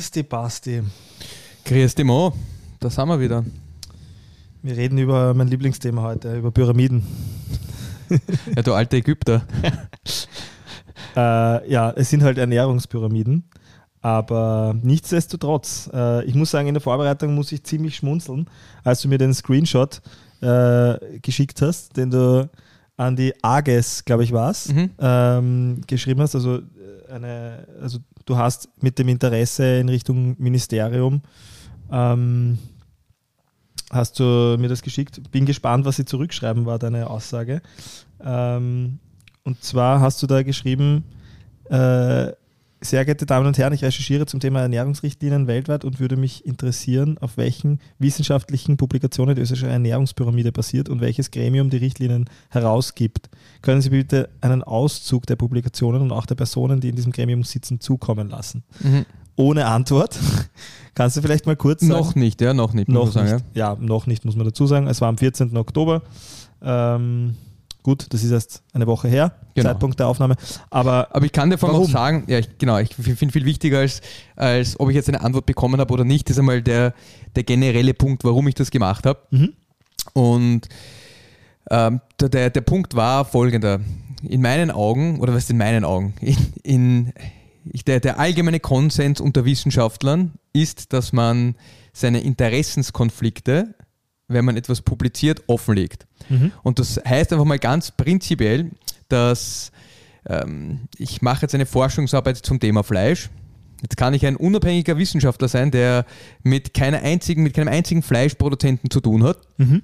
Grüß dich, Basti. Grüß dich, Mo. Da sind wir wieder. Wir reden über mein Lieblingsthema heute, über Pyramiden. ja, du alte Ägypter. äh, ja, es sind halt Ernährungspyramiden. Aber nichtsdestotrotz, äh, ich muss sagen, in der Vorbereitung muss ich ziemlich schmunzeln, als du mir den Screenshot äh, geschickt hast, den du an die AGES, glaube ich, war es, mhm. ähm, geschrieben hast. Also, äh, eine, also du hast mit dem Interesse in Richtung Ministerium, ähm, hast du mir das geschickt. Bin gespannt, was sie zurückschreiben, war deine Aussage. Ähm, und zwar hast du da geschrieben, äh, sehr geehrte Damen und Herren, ich recherchiere zum Thema Ernährungsrichtlinien weltweit und würde mich interessieren, auf welchen wissenschaftlichen Publikationen die österreichische Ernährungspyramide basiert und welches Gremium die Richtlinien herausgibt. Können Sie bitte einen Auszug der Publikationen und auch der Personen, die in diesem Gremium sitzen, zukommen lassen? Mhm. Ohne Antwort. Kannst du vielleicht mal kurz sagen? Noch nicht, ja, noch nicht. Noch sagen, nicht. Ja. ja. noch nicht, muss man dazu sagen. Es war am 14. Oktober. Ähm, Gut, das ist erst eine Woche her, genau. Zeitpunkt der Aufnahme. Aber, Aber ich kann dir vor allem auch sagen, ja, ich, genau, ich finde viel wichtiger, als, als ob ich jetzt eine Antwort bekommen habe oder nicht, ist einmal der, der generelle Punkt, warum ich das gemacht habe. Mhm. Und ähm, der, der, der Punkt war folgender. In meinen Augen, oder was in meinen Augen, in, in der, der allgemeine Konsens unter Wissenschaftlern ist, dass man seine Interessenskonflikte wenn man etwas publiziert, offenlegt. Mhm. Und das heißt einfach mal ganz prinzipiell, dass ähm, ich mache jetzt eine Forschungsarbeit zum Thema Fleisch. Jetzt kann ich ein unabhängiger Wissenschaftler sein, der mit, keiner einzigen, mit keinem einzigen Fleischproduzenten zu tun hat. Mhm.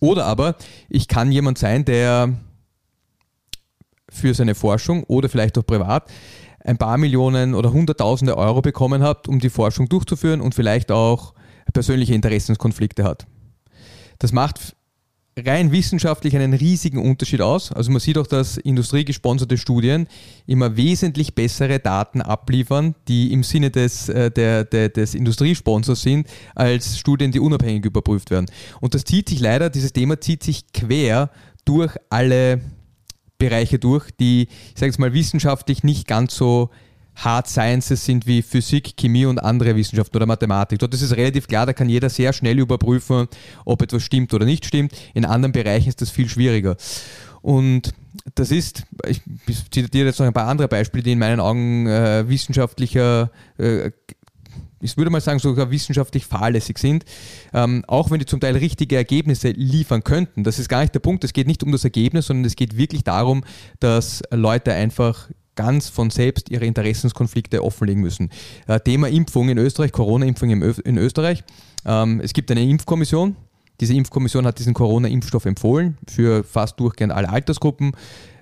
Oder aber ich kann jemand sein, der für seine Forschung oder vielleicht auch privat ein paar Millionen oder Hunderttausende Euro bekommen hat, um die Forschung durchzuführen und vielleicht auch persönliche Interessenskonflikte hat. Das macht rein wissenschaftlich einen riesigen Unterschied aus. Also man sieht auch, dass industriegesponserte Studien immer wesentlich bessere Daten abliefern, die im Sinne des, äh, der, der, des Industriesponsors sind, als Studien, die unabhängig überprüft werden. Und das zieht sich leider, dieses Thema zieht sich quer durch alle Bereiche durch, die, ich sage jetzt mal, wissenschaftlich nicht ganz so Hard Sciences sind wie Physik, Chemie und andere Wissenschaften oder Mathematik. Dort ist es relativ klar, da kann jeder sehr schnell überprüfen, ob etwas stimmt oder nicht stimmt. In anderen Bereichen ist das viel schwieriger. Und das ist, ich zitiere jetzt noch ein paar andere Beispiele, die in meinen Augen äh, wissenschaftlicher, äh, ich würde mal sagen, sogar wissenschaftlich fahrlässig sind, ähm, auch wenn die zum Teil richtige Ergebnisse liefern könnten. Das ist gar nicht der Punkt. Es geht nicht um das Ergebnis, sondern es geht wirklich darum, dass Leute einfach ganz von selbst ihre Interessenskonflikte offenlegen müssen. Äh, Thema Impfung in Österreich, Corona-Impfung in Österreich. Ähm, es gibt eine Impfkommission. Diese Impfkommission hat diesen Corona-Impfstoff empfohlen für fast durchgehend alle Altersgruppen.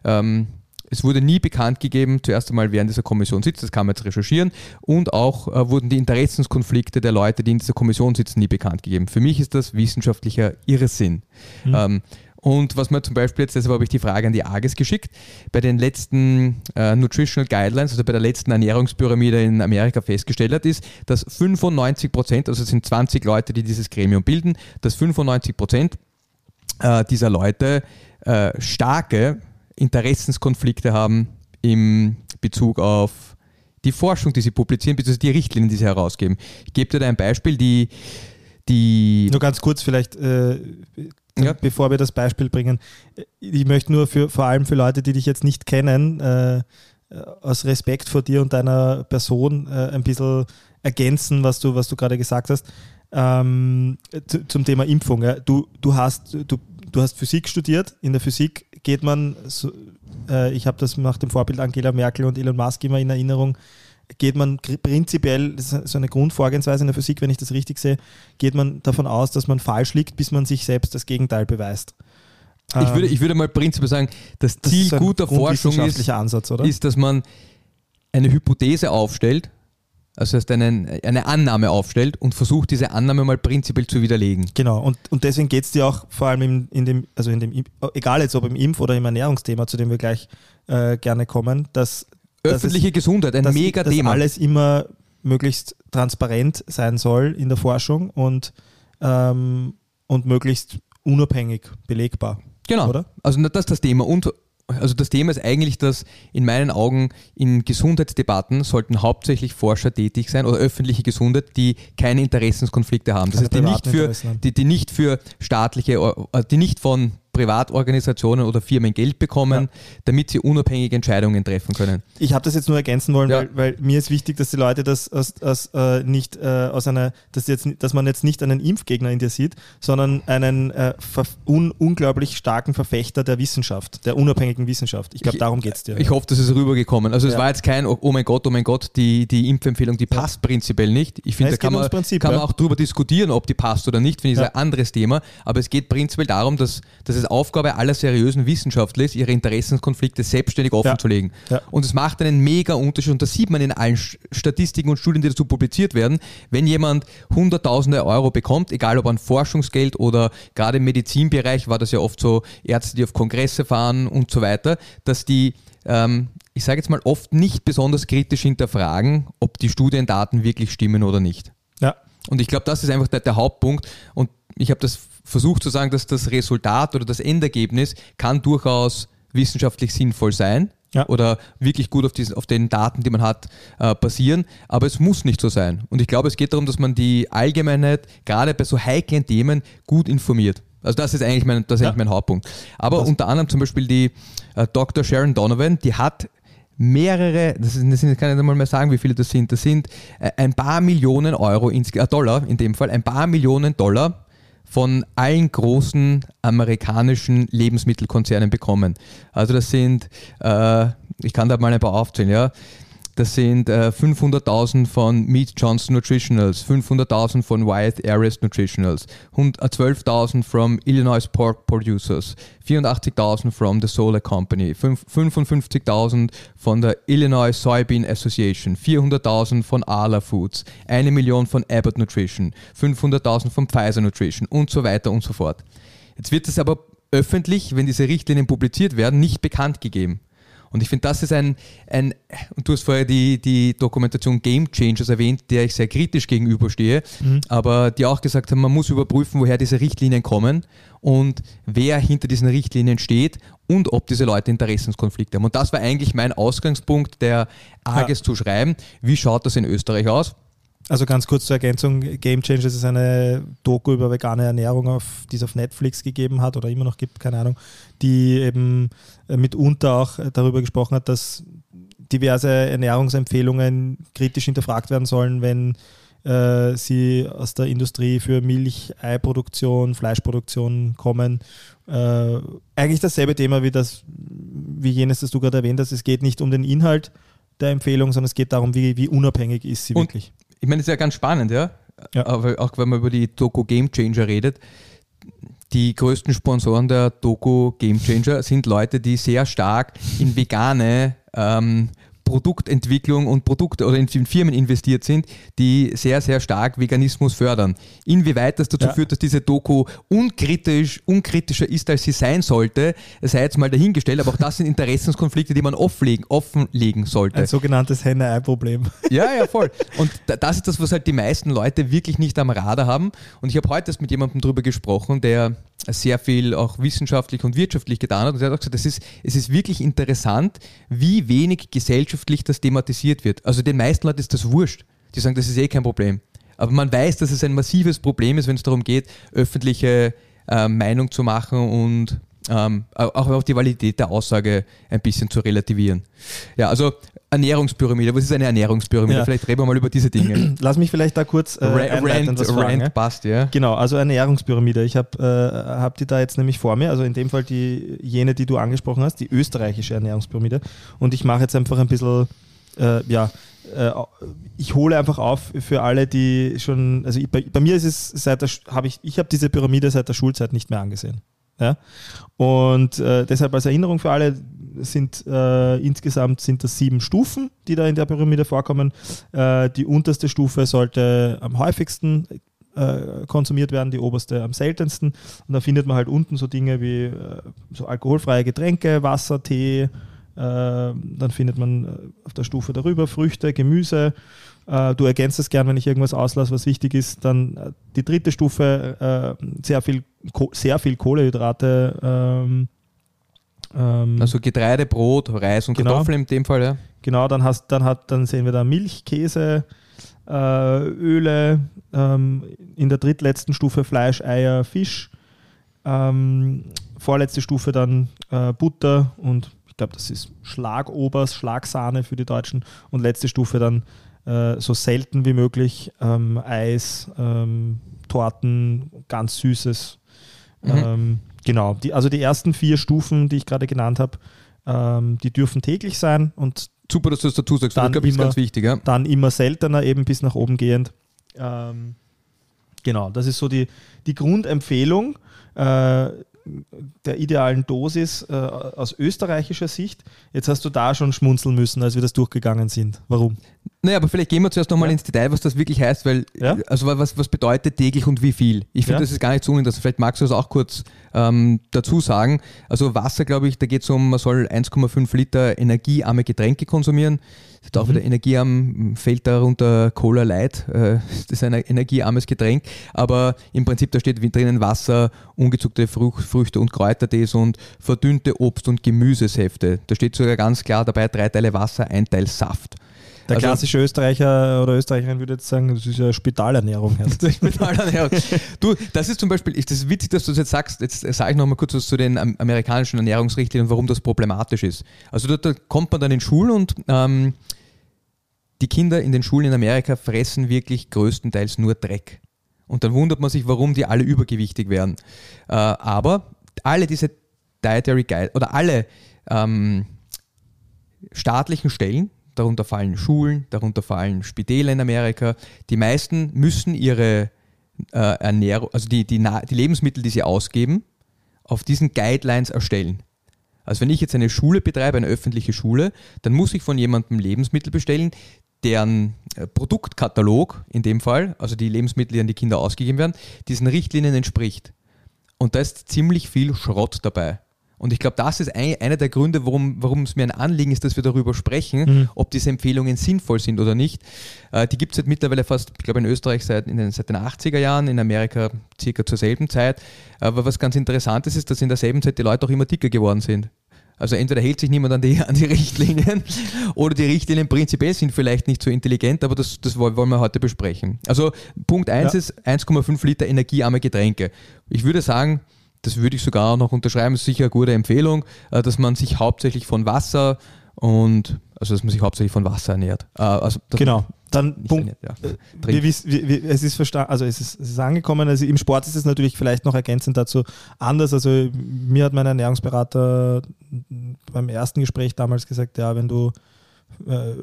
Ähm, es wurde nie bekannt gegeben, zuerst einmal während dieser Kommission sitzt, das kann man jetzt recherchieren, und auch äh, wurden die Interessenskonflikte der Leute, die in dieser Kommission sitzen, nie bekannt gegeben. Für mich ist das wissenschaftlicher Irrsinn. Mhm. Ähm, und was man zum Beispiel jetzt, deshalb habe ich die Frage an die AGES geschickt, bei den letzten äh, Nutritional Guidelines, also bei der letzten Ernährungspyramide in Amerika festgestellt hat, ist, dass 95 Prozent, also es sind 20 Leute, die dieses Gremium bilden, dass 95 Prozent äh, dieser Leute äh, starke Interessenskonflikte haben im Bezug auf die Forschung, die sie publizieren, beziehungsweise die Richtlinien, die sie herausgeben. Ich gebe dir da ein Beispiel, die die Nur ganz kurz vielleicht, äh, ja. bevor wir das Beispiel bringen. Ich möchte nur für, vor allem für Leute, die dich jetzt nicht kennen, äh, aus Respekt vor dir und deiner Person äh, ein bisschen ergänzen, was du, was du gerade gesagt hast. Ähm, zum Thema Impfung. Ja. Du, du, hast, du, du hast Physik studiert. In der Physik geht man, so, äh, ich habe das nach dem Vorbild Angela Merkel und Elon Musk immer in Erinnerung, geht man prinzipiell, das ist so eine Grundvorgehensweise in der Physik, wenn ich das richtig sehe, geht man davon aus, dass man falsch liegt, bis man sich selbst das Gegenteil beweist. Ich würde, ähm, ich würde mal prinzipiell sagen, das Ziel das guter Forschung ist, Ansatz, ist, dass man eine Hypothese aufstellt, also heißt einen, eine Annahme aufstellt und versucht, diese Annahme mal prinzipiell zu widerlegen. Genau, und, und deswegen geht es dir auch vor allem in, in, dem, also in dem, egal jetzt ob im Impf- oder im Ernährungsthema, zu dem wir gleich äh, gerne kommen, dass Öffentliche es, Gesundheit, ein dass, mega Thema. Dass alles immer möglichst transparent sein soll in der Forschung und, ähm, und möglichst unabhängig belegbar. Genau. Oder? Also das ist das Thema. Und, also das Thema ist eigentlich, dass in meinen Augen in Gesundheitsdebatten sollten hauptsächlich Forscher tätig sein oder öffentliche Gesundheit, die keine Interessenskonflikte haben. Das heißt, die nicht, für, die, die nicht für staatliche, äh, die nicht von Privatorganisationen oder Firmen Geld bekommen, ja. damit sie unabhängige Entscheidungen treffen können. Ich habe das jetzt nur ergänzen wollen, ja. weil, weil, mir ist wichtig, dass die Leute das aus, aus, äh, nicht äh, aus einer, dass, jetzt, dass man jetzt nicht einen Impfgegner in dir sieht, sondern einen äh, un, unglaublich starken Verfechter der Wissenschaft, der unabhängigen Wissenschaft. Ich glaube, darum geht es dir. Ich hoffe, das ist rübergekommen. Also es ja. war jetzt kein, oh mein Gott, oh mein Gott, die, die Impfempfehlung, die passt prinzipiell nicht. Ich finde, da kann, man, Prinzip, kann man auch darüber diskutieren, ob die passt oder nicht, finde ich, ist ein anderes Thema. Aber es geht prinzipiell darum, dass, dass es Aufgabe aller seriösen Wissenschaftler ist, ihre Interessenskonflikte selbstständig offenzulegen. Ja. Ja. Und es macht einen mega Unterschied und das sieht man in allen Statistiken und Studien, die dazu publiziert werden. Wenn jemand Hunderttausende Euro bekommt, egal ob an Forschungsgeld oder gerade im Medizinbereich war das ja oft so, Ärzte, die auf Kongresse fahren und so weiter, dass die ähm, ich sage jetzt mal, oft nicht besonders kritisch hinterfragen, ob die Studiendaten wirklich stimmen oder nicht. Ja. Und ich glaube, das ist einfach der, der Hauptpunkt. Und ich habe das versucht zu sagen, dass das Resultat oder das Endergebnis kann durchaus wissenschaftlich sinnvoll sein. Ja. Oder wirklich gut auf, diesen, auf den Daten, die man hat, äh, basieren. Aber es muss nicht so sein. Und ich glaube, es geht darum, dass man die Allgemeinheit gerade bei so heiklen Themen gut informiert. Also das ist eigentlich mein, das ist ja. eigentlich mein Hauptpunkt. Aber das unter anderem zum Beispiel die äh, Dr. Sharon Donovan, die hat mehrere, das, ist, das kann ich nicht mal mehr sagen, wie viele das sind, das sind äh, ein paar Millionen Euro, ins, äh, Dollar in dem Fall, ein paar Millionen Dollar von allen großen amerikanischen Lebensmittelkonzernen bekommen. Also das sind, äh, ich kann da mal ein paar aufzählen, ja. Das sind äh, 500.000 von Meat Johnson Nutritionals, 500.000 von Wyatt Ares Nutritionals, 12.000 äh, from Illinois Pork Producers, 84.000 from the Solar Company, 55.000 von der Illinois Soybean Association, 400.000 von Arla Foods, 1 Million von Abbott Nutrition, 500.000 von Pfizer Nutrition und so weiter und so fort. Jetzt wird es aber öffentlich, wenn diese Richtlinien publiziert werden, nicht bekannt gegeben. Und ich finde, das ist ein, ein, und du hast vorher die, die Dokumentation Game Changers erwähnt, der ich sehr kritisch gegenüberstehe, mhm. aber die auch gesagt haben, man muss überprüfen, woher diese Richtlinien kommen und wer hinter diesen Richtlinien steht und ob diese Leute Interessenskonflikte haben. Und das war eigentlich mein Ausgangspunkt, der AGES ja. zu schreiben. Wie schaut das in Österreich aus? Also ganz kurz zur Ergänzung, Game Changers ist eine Doku über vegane Ernährung, auf, die es auf Netflix gegeben hat oder immer noch gibt, keine Ahnung, die eben mitunter auch darüber gesprochen hat, dass diverse Ernährungsempfehlungen kritisch hinterfragt werden sollen, wenn äh, sie aus der Industrie für Milch, Eiproduktion, Fleischproduktion kommen. Äh, eigentlich dasselbe Thema wie das, wie jenes, das du gerade erwähnt hast. Es geht nicht um den Inhalt der Empfehlung, sondern es geht darum, wie, wie unabhängig ist sie Und wirklich. Ich meine, das ist ja ganz spannend, ja. ja. Aber auch wenn man über die Doku Game Changer redet, die größten Sponsoren der Doku Game Changer sind Leute, die sehr stark in vegane ähm, Produktentwicklung und Produkte oder in Firmen investiert sind, die sehr, sehr stark Veganismus fördern. Inwieweit das dazu ja. führt, dass diese Doku unkritisch, unkritischer ist, als sie sein sollte, sei jetzt mal dahingestellt, aber auch das sind Interessenskonflikte, die man offenlegen, offenlegen sollte. Ein sogenanntes Henne-Ei-Problem. Ja, ja, voll. Und das ist das, was halt die meisten Leute wirklich nicht am Radar haben. Und ich habe heute mit jemandem darüber gesprochen, der sehr viel auch wissenschaftlich und wirtschaftlich getan hat. Und er hat auch gesagt, es ist, es ist wirklich interessant, wie wenig gesellschaftlich das thematisiert wird. Also den meisten Leuten ist das wurscht. Die sagen, das ist eh kein Problem. Aber man weiß, dass es ein massives Problem ist, wenn es darum geht, öffentliche äh, Meinung zu machen und ähm, auch, auch die Validität der Aussage ein bisschen zu relativieren. Ja, also Ernährungspyramide. Was ist eine Ernährungspyramide? Ja. Vielleicht reden wir mal über diese Dinge. Lass mich vielleicht da kurz äh, Rand, das fragen, Rand passt, ja. Genau, also Ernährungspyramide. Ich habe äh, hab die da jetzt nämlich vor mir, also in dem Fall die jene, die du angesprochen hast, die österreichische Ernährungspyramide. Und ich mache jetzt einfach ein bisschen, äh, ja, äh, ich hole einfach auf für alle, die schon, also bei, bei, mir ist es seit der, habe ich, ich habe diese Pyramide seit der Schulzeit nicht mehr angesehen. Ja? Und äh, deshalb als Erinnerung für alle sind äh, insgesamt sind das sieben Stufen, die da in der Pyramide vorkommen. Äh, die unterste Stufe sollte am häufigsten äh, konsumiert werden, die oberste am seltensten. Und da findet man halt unten so Dinge wie äh, so alkoholfreie Getränke, Wasser, Tee. Äh, dann findet man auf der Stufe darüber Früchte, Gemüse du ergänzt es gern, wenn ich irgendwas auslasse, was wichtig ist. Dann äh, die dritte Stufe, äh, sehr, viel, sehr viel Kohlehydrate, ähm, Ähm, also Getreide, Brot, Reis und genau, Kartoffeln in dem Fall, ja. Genau, dann, hast, dann, hat, dann sehen wir da Milch, Käse, äh, Öle, ähm, in der drittletzten Stufe Fleisch, Eier, Fisch. Ähm, vorletzte Stufe dann äh, Butter und ich glaube, das ist Schlagobers, Schlagsahne für die Deutschen. Und letzte Stufe dann äh, so selten wie möglich ähm, Eis, ähm, Torten, ganz Süßes. Mhm. Ähm, genau, die, also die ersten vier Stufen, die ich gerade genannt habe, ähm, die dürfen täglich sein und Super, dass du das dazu sagst. Dann, das, immer, ganz wichtig, ja. dann immer seltener, eben bis nach oben gehend. Ähm, genau, das ist so die, die Grundempfehlung. Äh, der idealen Dosis äh, aus österreichischer Sicht. Jetzt hast du da schon schmunzeln müssen, als wir das durchgegangen sind. Warum? Naja, aber vielleicht gehen wir zuerst nochmal ja. ins Detail, was das wirklich heißt, weil, ja? also was, was bedeutet täglich und wie viel? Ich finde, ja. das ist gar nicht so uninteressant. Vielleicht magst du das auch kurz ähm, dazu sagen. Also Wasser, glaube ich, da geht es um, man soll 1,5 Liter energiearme Getränke konsumieren. Das ist auch mhm. wieder energiearm, fällt darunter Cola Light. Äh, das ist ein energiearmes Getränk. Aber im Prinzip, da steht drinnen Wasser, ungezuckte Frucht, Früchte und Kräutertees und verdünnte Obst- und Gemüsesäfte. Da steht sogar ganz klar dabei, drei Teile Wasser, ein Teil Saft. Der also, klassische Österreicher oder Österreicherin würde jetzt sagen, das ist ja Spitalernährung. Spitalernährung. du, das ist zum Beispiel, das ist witzig, dass du das jetzt sagst, jetzt sage ich nochmal kurz was zu den amerikanischen Ernährungsrichtlinien und warum das problematisch ist. Also da, da kommt man dann in Schulen und ähm, die Kinder in den Schulen in Amerika fressen wirklich größtenteils nur Dreck. Und dann wundert man sich, warum die alle übergewichtig werden. Äh, aber alle diese Dietary Guide oder alle ähm, staatlichen Stellen, darunter fallen Schulen, darunter fallen Spitäle in Amerika, die meisten müssen ihre äh, Ernährung, also die, die, die Lebensmittel, die sie ausgeben, auf diesen Guidelines erstellen. Also wenn ich jetzt eine Schule betreibe, eine öffentliche Schule, dann muss ich von jemandem Lebensmittel bestellen, deren äh, Produktkatalog in dem Fall, also die Lebensmittel, die an die Kinder ausgegeben werden, diesen Richtlinien entspricht. Und da ist ziemlich viel Schrott dabei. Und ich glaube, das ist ein, einer der Gründe, warum, es mir ein Anliegen ist, dass wir darüber sprechen, mhm. ob diese Empfehlungen sinnvoll sind oder nicht. Äh, die gibt es mittlerweile fast, ich glaube in Österreich seit, in den, seit den 80er Jahren, in Amerika circa zur selben Zeit. Aber was ganz interessant ist, ist, dass in derselben Zeit die Leute auch immer dicker geworden sind. Also entweder hält sich niemand an die, an die Richtlinien oder die Richtlinien prinzipiell sind vielleicht nicht so intelligent, aber das, das wollen wir heute besprechen. Also Punkt 1 ja. ist 1,5 Liter energiearme Getränke. Ich würde sagen, das würde ich sogar auch noch unterschreiben, ist sicher eine gute Empfehlung, äh, dass man sich hauptsächlich von Wasser und also dass man sich hauptsächlich von Wasser ernährt. Äh, also, genau. Dann Punkt. Ernährt, ja. Äh, wir, wir, wir, es ist verstanden, also es ist, es ist angekommen. Also im Sport ist es natürlich vielleicht noch ergänzend dazu anders. Also mir hat mein Ernährungsberater beim ersten Gespräch damals gesagt, ja, wenn du äh,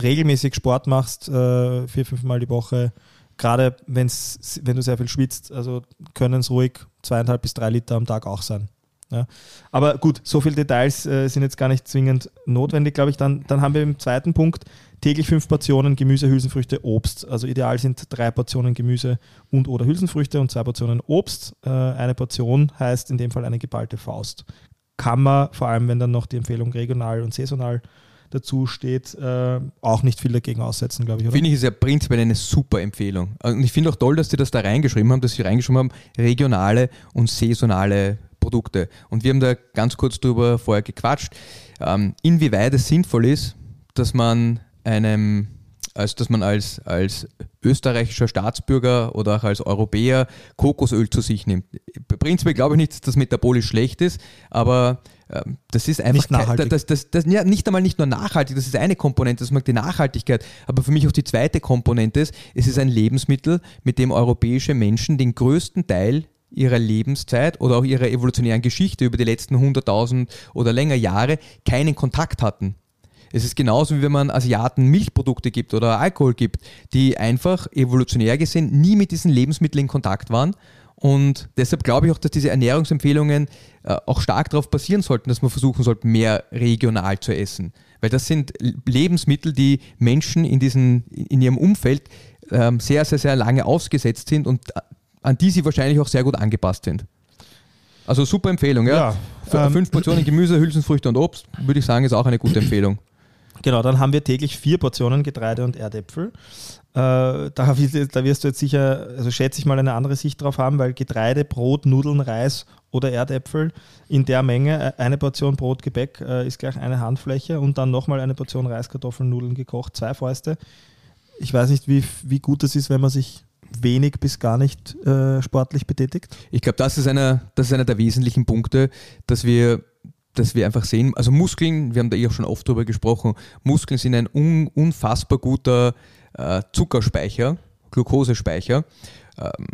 regelmäßig Sport machst, äh, vier, fünf Mal die Woche, gerade wenn's, wenn du sehr viel schwitzt, also können es ruhig zweieinhalb bis drei Liter am Tag auch sein. Ja. Aber gut, so viele Details äh, sind jetzt gar nicht zwingend notwendig, glaube ich. Dann, dann haben wir im zweiten Punkt täglich fünf Portionen Gemüse, Hülsenfrüchte, Obst. Also ideal sind drei Portionen Gemüse und oder Hülsenfrüchte und zwei Portionen Obst. Äh, eine Portion heißt in dem Fall eine geballte Faust. Kann man, vor allem wenn dann noch die Empfehlung regional und saisonal dazu steht, äh, auch nicht viel dagegen aussetzen, glaube ich. Finde ich, ist ja prinzipiell eine super Empfehlung. Und ich finde auch toll, dass sie das da reingeschrieben haben, dass sie reingeschrieben haben, regionale und saisonale Produkte. Und wir haben da ganz kurz drüber vorher gequatscht, ähm, inwieweit es sinnvoll ist, dass man einem als dass man als, als österreichischer Staatsbürger oder auch als Europäer Kokosöl zu sich nimmt. Prinzipiell glaube ich nicht, dass das metabolisch schlecht ist, aber ähm, das ist einfach nicht nachhaltig. Das, das, das, ja, nicht einmal nicht nur nachhaltig, das ist eine Komponente, das mag die Nachhaltigkeit, aber für mich auch die zweite Komponente ist, es ist ein Lebensmittel, mit dem europäische Menschen den größten Teil ihrer Lebenszeit oder auch ihrer evolutionären Geschichte über die letzten 100.000 oder länger Jahre keinen Kontakt hatten. Es ist genauso wie wenn man Asiaten Milchprodukte gibt oder Alkohol gibt, die einfach evolutionär gesehen nie mit diesen Lebensmitteln in Kontakt waren und deshalb glaube ich auch, dass diese Ernährungsempfehlungen äh, auch stark darauf basieren sollten, dass man versuchen sollte, mehr regional zu essen. Weil das sind Lebensmittel, die Menschen in, diesen, in ihrem Umfeld ähm, sehr, sehr, sehr lange ausgesetzt sind und äh, an die sie wahrscheinlich auch sehr gut angepasst sind. Also super Empfehlung, ja. ja ähm, Fünf Portionen Gemüse, Hülsenfrüchte und Obst, würde ich sagen, ist auch eine gute Empfehlung. Genau, dann haben wir täglich vier Portionen Getreide und Erdäpfel. Äh, da, da, wirst du jetzt sicher, also schätze ich mal, eine andere Sicht drauf haben, weil Getreide, Brot, Nudeln, Reis oder Erdäpfel in der Menge, äh, eine Portion Brot, Gebäck äh, ist gleich eine Handfläche und dann nochmal eine Portion Reis, Kartoffeln, Nudeln gekocht, zwei Fäuste. Ich weiß nicht, wie, wie gut das ist, wenn man sich wenig bis gar nicht äh, sportlich betätigt. Ich glaube, das, das ist einer der wesentlichen Punkte, dass wir dass wir einfach sehen, also Muskeln, wir haben da eh auch schon oft drüber gesprochen, Muskeln sind ein un, unfassbar guter äh, Zuckerspeicher, Glukosespeicher. Ähm,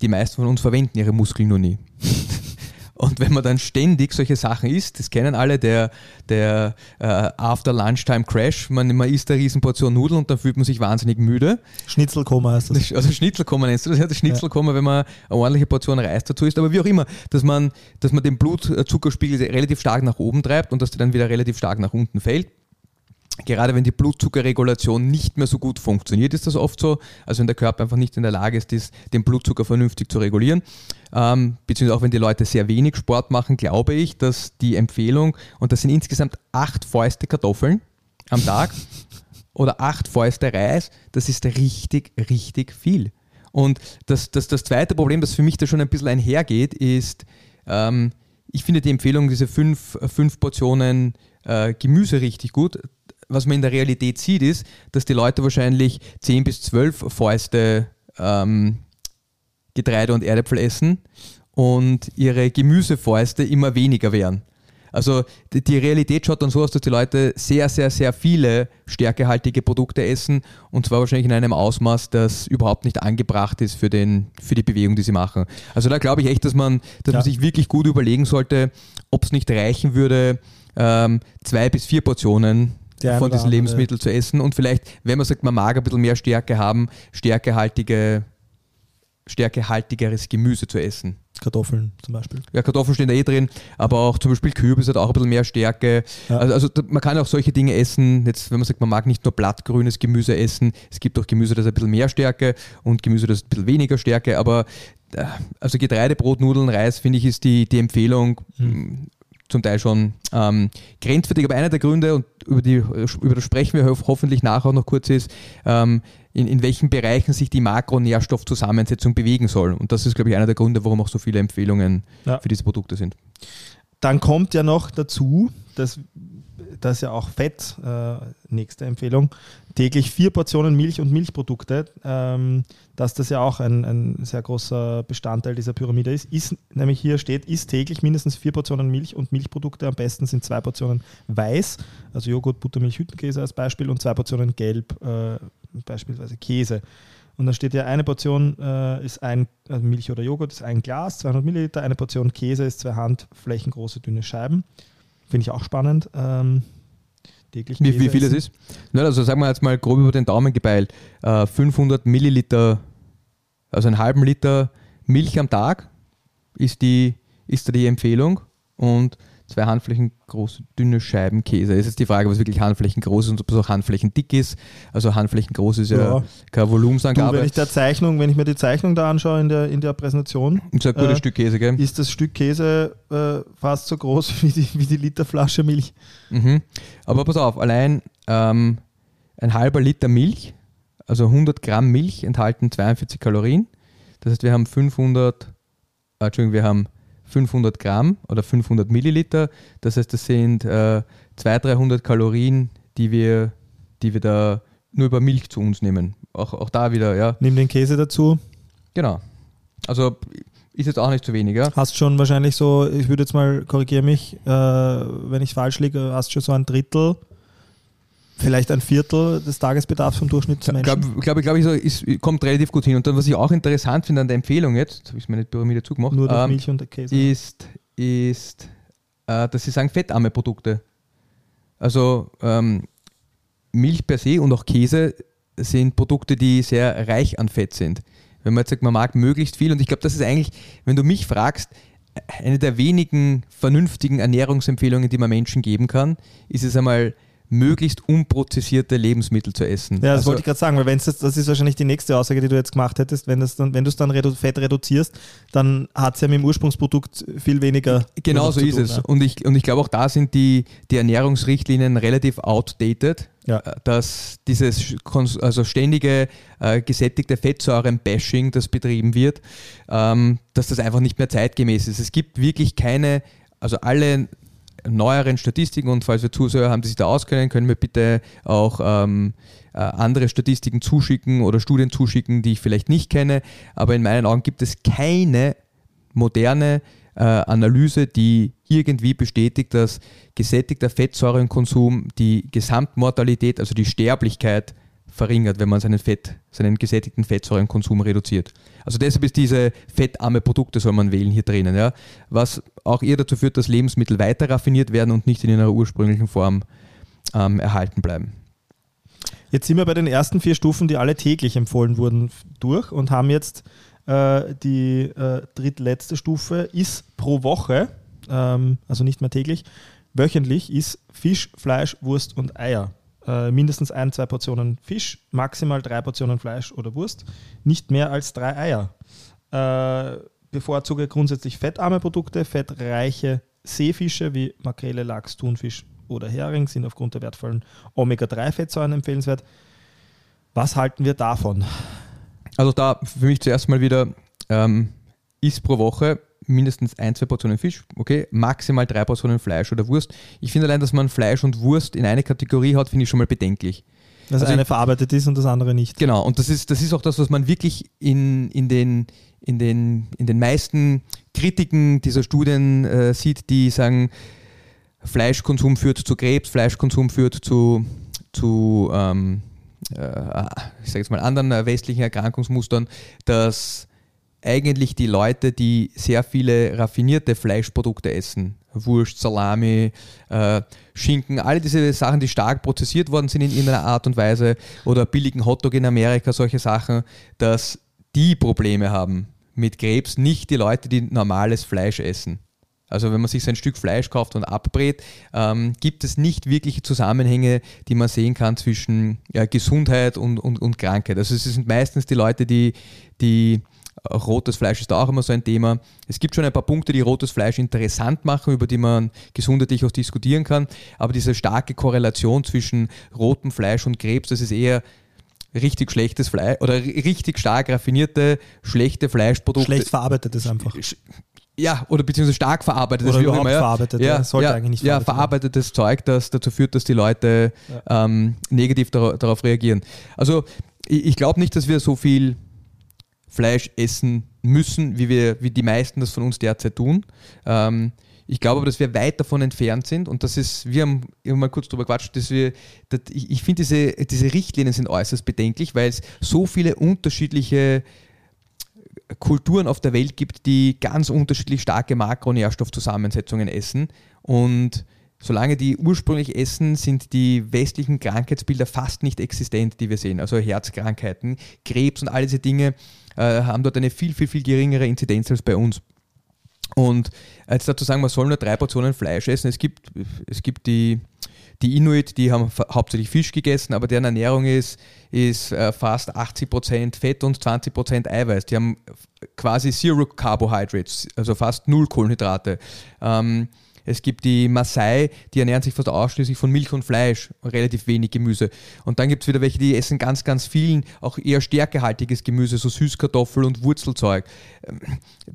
die meisten von uns verwenden ihre Muskeln nur nie. Und wenn man dann ständig solche Sachen isst, das kennen alle, der, der äh, After Lunchtime Crash, man, man isst eine Riesenportion Nudeln und dann fühlt man sich wahnsinnig müde. Schnitzelkoma heißt das. Also Schnitzelkoma nennst du das, ja, das Schnitzelkoma, ja. wenn man eine ordentliche Portion Reis dazu isst, aber wie auch immer, dass man, dass man den Blutzuckerspiegel relativ stark nach oben treibt und dass der dann wieder relativ stark nach unten fällt gerade wenn die Blutzuckerregulation nicht mehr so gut funktioniert, ist das oft so. Also wenn der Körper einfach nicht in der Lage ist, den Blutzucker vernünftig zu regulieren. Ähm, beziehungsweise auch wenn die Leute sehr wenig Sport machen, glaube ich, dass die Empfehlung, und das sind insgesamt acht Fäuste Kartoffeln am Tag oder acht Fäuste Reis, das ist richtig, richtig viel. Und das, das, das zweite Problem, das für mich da schon ein bisschen einhergeht, ist, ähm, ich finde die Empfehlung, diese fünf, fünf Portionen äh, Gemüse richtig gut was man in der Realität sieht, ist, dass die Leute wahrscheinlich 10 bis 12 Fäuste ähm, Getreide und Erdäpfel essen und ihre Gemüsefäuste immer weniger werden. Also die, die, Realität schaut dann so aus, dass die Leute sehr, sehr, sehr viele stärkehaltige Produkte essen und zwar wahrscheinlich in einem Ausmaß, das überhaupt nicht angebracht ist für, den, für die Bewegung, die sie machen. Also da glaube ich echt, dass man, dass ja. man sich wirklich gut überlegen sollte, ob es nicht reichen würde, ähm, zwei bis vier Portionen von diesen Lebensmitteln zu essen und vielleicht, wenn man sagt, man mag ein bisschen mehr Stärke haben, stärkehaltige, stärkehaltigeres Gemüse zu essen. Kartoffeln zum Beispiel. Ja, Kartoffeln stehen da eh drin, aber auch zum Beispiel Kürbis hat auch ein bisschen mehr Stärke. Ja. Also, also, man kann auch solche Dinge essen, jetzt wenn man sagt, man mag nicht nur blattgrünes Gemüse essen, es gibt auch Gemüse, das ein bisschen mehr Stärke und Gemüse, das ein bisschen weniger Stärke, aber äh, also Getreide, Brot, Nudeln, Reis, finde ich, ist die, die Empfehlung, hm zum Teil schon ähm, grenzwertig. Aber einer der Gründe, und über, die, über das sprechen wir hoffentlich nachher noch kurz, ist, ähm, in, in welchen Bereichen sich die Makronährstoffzusammensetzung bewegen soll. Und das ist, glaube ich, einer der Gründe, warum auch so viele Empfehlungen ja. für diese Produkte sind. Dann kommt ja noch dazu, dass das ist ja auch Fett, äh, nächste Empfehlung, täglich vier Portionen Milch und Milchprodukte, ähm, dass das ja auch ein, ein, sehr großer Bestandteil dieser Pyramide ist. ist. Nämlich hier steht, isst täglich mindestens vier Portionen Milch und Milchprodukte. Am besten sind zwei Portionen Weiß, also Joghurt, Buttermilch, Hüttenkäse als Beispiel und zwei Portionen Gelb, äh, beispielsweise Käse. Und dann steht ja, eine Portion äh, ist ein, also Milch oder Joghurt ist ein Glas, 200 Milliliter, eine Portion Käse ist zwei Handflächengroße dünne Scheiben. Finde ich auch spannend. Ähm, täglich wie, wie viel es ist? Na, also sagen wir jetzt mal grob über den Daumen gebeilt. Äh, 500 Milliliter, also einen halben Liter Milch am Tag ist, die, ist da die Empfehlung. Und zwei Handflächen große, dünne Scheiben Käse. Es ist die Frage, was wirklich Handflächen groß ist und ob es auch Handflächen dick ist. Also Handflächen groß ist ja, ja keine Volumensangabe. Du, wenn ich der Zeichnung, wenn ich mir die Zeichnung da anschaue in der, in der Präsentation, gutes äh, Stück Käse, gell? Ist das Stück Käse äh, fast so groß wie die, wie die Literflasche Milch. Mhm. Aber pass auf, allein ähm, ein halber Liter Milch, also 100 Gramm Milch enthalten 42 Kalorien. Das heißt, wir haben 500, äh, Entschuldigung, wir haben 500 Gramm oder 500 Milliliter. Das heißt, das sind äh, 200, 300 Kalorien, die wir, die wir da nur über Milch zu uns nehmen. Auch, auch da wieder, ja. Nimm den Käse dazu. Genau. Also ist jetzt auch nicht zu wenig. Ja? Hast schon wahrscheinlich so, ich würde jetzt mal, korrigiere mich, äh, wenn ich falsch liege, hast schon so ein Drittel vielleicht ein Viertel des Tagesbedarfs vom Durchschnittsmenschen. Glaube glaub, glaub ich, so, ist, kommt relativ gut hin. Und dann, was ich auch interessant finde an der Empfehlung jetzt, habe ich meine Pyramide zugemacht, Nur durch ähm, Milch und Käse. ist, ist äh, dass sie sagen fettarme Produkte. Also ähm, Milch per se und auch Käse sind Produkte, die sehr reich an Fett sind. Wenn man jetzt sagt, man mag möglichst viel, und ich glaube, das ist eigentlich, wenn du mich fragst, eine der wenigen vernünftigen Ernährungsempfehlungen, die man Menschen geben kann, ist es einmal möglichst unprozessierte Lebensmittel zu essen. Ja, das also, wollte ich gerade sagen, weil wenn das, das ist wahrscheinlich die nächste Aussage, die du jetzt gemacht hättest, wenn, das dann, wenn du es dann redu Fett reduzierst, dann hat es ja mit dem Ursprungsprodukt viel weniger. Genau so ist tun, es. Ja. Und ich, und ich glaube auch da sind die, die Ernährungsrichtlinien relativ outdated. Ja. Äh, dass dieses also ständige äh, gesättigte Fettsäuren-Bashing, das betrieben wird, ähm, dass das einfach nicht mehr zeitgemäß ist. Es gibt wirklich keine, also alle neueren Statistiken und falls wir Zuseher haben, die sich da auskennen, können wir bitte auch ähm, äh, andere Statistiken zuschicken oder Studien zuschicken, die ich vielleicht nicht kenne. Aber in meinen Augen gibt es keine moderne äh, Analyse, die irgendwie bestätigt, dass gesättigter Fettsäurenkonsum die Gesamtmortalität, also die Sterblichkeit verringert, wenn man seinen, Fett, seinen gesättigten Fettsäurenkonsum reduziert. Also deshalb ist diese fettarme Produkte soll man wählen hier drinnen, ja, was auch eher dazu führt, dass Lebensmittel weiter raffiniert werden und nicht in ihrer ursprünglichen Form ähm, erhalten bleiben. Jetzt sind wir bei den ersten vier Stufen, die alle täglich empfohlen wurden, durch und haben jetzt äh, die äh, drittletzte Stufe, ist pro Woche, ähm, also nicht mehr täglich, wöchentlich ist Fisch, Fleisch, Wurst und Eier äh, mindestens ein, zwei Portionen Fisch, maximal drei Portionen Fleisch oder Wurst, nicht mehr als drei Eier. Äh, bevorzuge grundsätzlich fettarme Produkte, fettreiche Seefische wie Makrele, Lachs, Thunfisch oder Hering sind aufgrund der wertvollen Omega-3-Fettsäuren empfehlenswert. Was halten wir davon? Also da für mich zuerst mal wieder ähm, ist pro Woche mindestens ein, zwei Portionen Fisch, okay, maximal drei Portionen Fleisch oder Wurst. Ich finde allein, dass man Fleisch und Wurst in eine Kategorie hat, finde ich schon mal bedenklich. Dass also eine ich, verarbeitet ist und das andere nicht. Genau, und das ist, das ist auch das, was man wirklich in, in, den, in, den, in den meisten Kritiken dieser Studien äh, sieht, die sagen, Fleischkonsum führt zu Krebs, Fleischkonsum führt zu, zu ähm, äh, ich sage jetzt mal anderen äh, westlichen Erkrankungsmustern, dass eigentlich die Leute, die sehr viele raffinierte Fleischprodukte essen, Wurst, Salami, äh, Schinken, alle diese Sachen, die stark prozessiert worden sind in irgendeiner Art und Weise oder billigen Hotdog in Amerika, solche Sachen, dass die Probleme haben mit Krebs, nicht die Leute, die normales Fleisch essen. Also wenn man sich so ein Stück Fleisch kauft und abbrät, ähm, gibt es nicht wirkliche Zusammenhänge, die man sehen kann zwischen ja, Gesundheit und, und, und Krankheit. Also es sind meistens die Leute, die, die rotes Fleisch ist da auch immer so ein Thema. Es gibt schon ein paar Punkte, die rotes Fleisch interessant machen, über die man gesundheitlich auch diskutieren kann. Aber diese starke Korrelation zwischen rotem Fleisch und Krebs, das ist eher richtig schlechtes Fleisch oder richtig stark raffinierte, schlechte Fleischprodukte. Schlecht verarbeitetes einfach. Ja, oder beziehungsweise stark verarbeitetes. Oder überhaupt immer, verarbeitet, ja, sollte ja, eigentlich nicht Ja, verarbeitetes Zeug, das dazu führt, dass die Leute ja. ähm, negativ darauf reagieren. Also ich, ich glaube nicht, dass wir so viel Fleisch essen müssen, wie, wir, wie die meisten das von uns derzeit tun. Ähm, ich glaube aber, dass wir weit davon entfernt sind und das ist, wir haben immer mal kurz darüber gequatscht, dass wir, dass ich, ich finde, diese, diese Richtlinien sind äußerst bedenklich, weil es so viele unterschiedliche Kulturen auf der Welt gibt, die ganz unterschiedlich starke Makronährstoffzusammensetzungen essen und solange die ursprünglich essen, sind die westlichen Krankheitsbilder fast nicht existent, die wir sehen. Also Herzkrankheiten, Krebs und all diese Dinge äh, haben dort eine viel, viel, viel geringere Inzidenz als bei uns. Und jetzt dazu sagen, man soll nur drei Portionen Fleisch essen. Es gibt, es gibt die, die Inuit, die haben hauptsächlich Fisch gegessen, aber deren Ernährung ist, ist äh, fast 80% Fett und 20% Eiweiß. Die haben quasi Zero Carbohydrates, also fast null Kohlenhydrate. Ähm, es gibt die Maasai, die ernähren sich fast ausschließlich von Milch und Fleisch, relativ wenig Gemüse. Und dann gibt es wieder welche, die essen ganz, ganz vielen, auch eher stärkehaltiges Gemüse, so Süßkartoffel und Wurzelzeug. Ähm,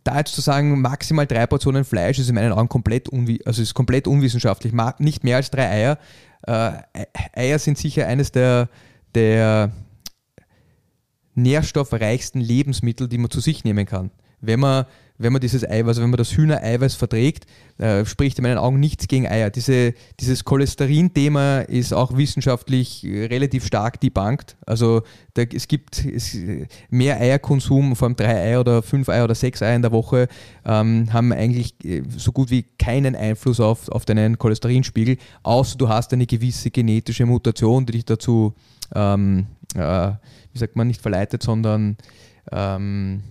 da jetzt zu sagen, maximal drei Portionen Fleisch ist in meinen Augen komplett, also ist komplett unwissenschaftlich. Nicht mehr als drei Eier. Äh, Eier sind sicher eines der, der nährstoffreichsten Lebensmittel, die man zu sich nehmen kann. Wenn man wenn man dieses Eiweiß, wenn man das Hühnereiweiß verträgt, äh, spricht in meinen Augen nichts gegen Eier. Diese, dieses Cholesterin-Thema ist auch wissenschaftlich relativ stark debunked. Also da, es gibt es, mehr Eierkonsum, vor allem drei Eier oder fünf Eier oder sechs Eier in der Woche, ähm, haben eigentlich äh, so gut wie keinen Einfluss auf, auf deinen Cholesterinspiegel, außer du hast eine gewisse genetische Mutation, die dich dazu, ähm, äh, wie sagt man, nicht verleitet, sondern ähm,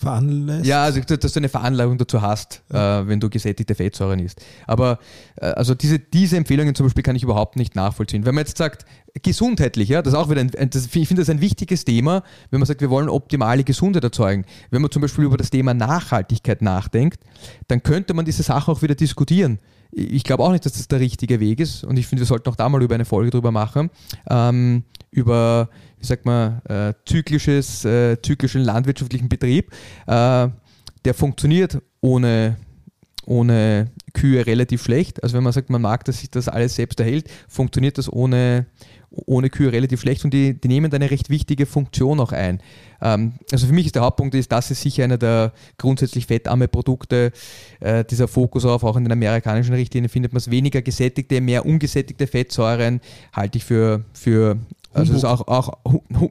veranlasst? Ja, also dass du eine Veranlagung dazu hast, äh, wenn du gesättigte Fettsäuren isst. Aber äh, also diese, diese Empfehlungen zum Beispiel kann ich überhaupt nicht nachvollziehen. Wenn man jetzt sagt, gesundheitlich, ja, das ist auch wieder ein, das, ich finde das ein wichtiges Thema, wenn man sagt, wir wollen optimale Gesundheit erzeugen. Wenn man zum Beispiel über das Thema Nachhaltigkeit nachdenkt, dann könnte man diese Sache auch wieder diskutieren ich glaube auch nicht, dass das der richtige Weg ist und ich finde, wir sollten auch da mal über eine Folge drüber machen, ähm, über, wie sagt man, äh, zyklisches, äh, zyklischen landwirtschaftlichen Betrieb. Äh, der funktioniert ohne, ohne Kühe relativ schlecht. Also wenn man sagt, man mag, dass sich das alles selbst erhält, funktioniert das ohne, ohne Kühe relativ schlecht und die, die nehmen da eine recht wichtige Funktion auch ein. Ähm, also für mich ist der Hauptpunkt, ist, das ist sicher einer der grundsätzlich fettarme Produkte. Äh, dieser Fokus auf, auch in den amerikanischen Richtlinien findet man es weniger gesättigte, mehr ungesättigte Fettsäuren, halte ich für, für also ist auch, auch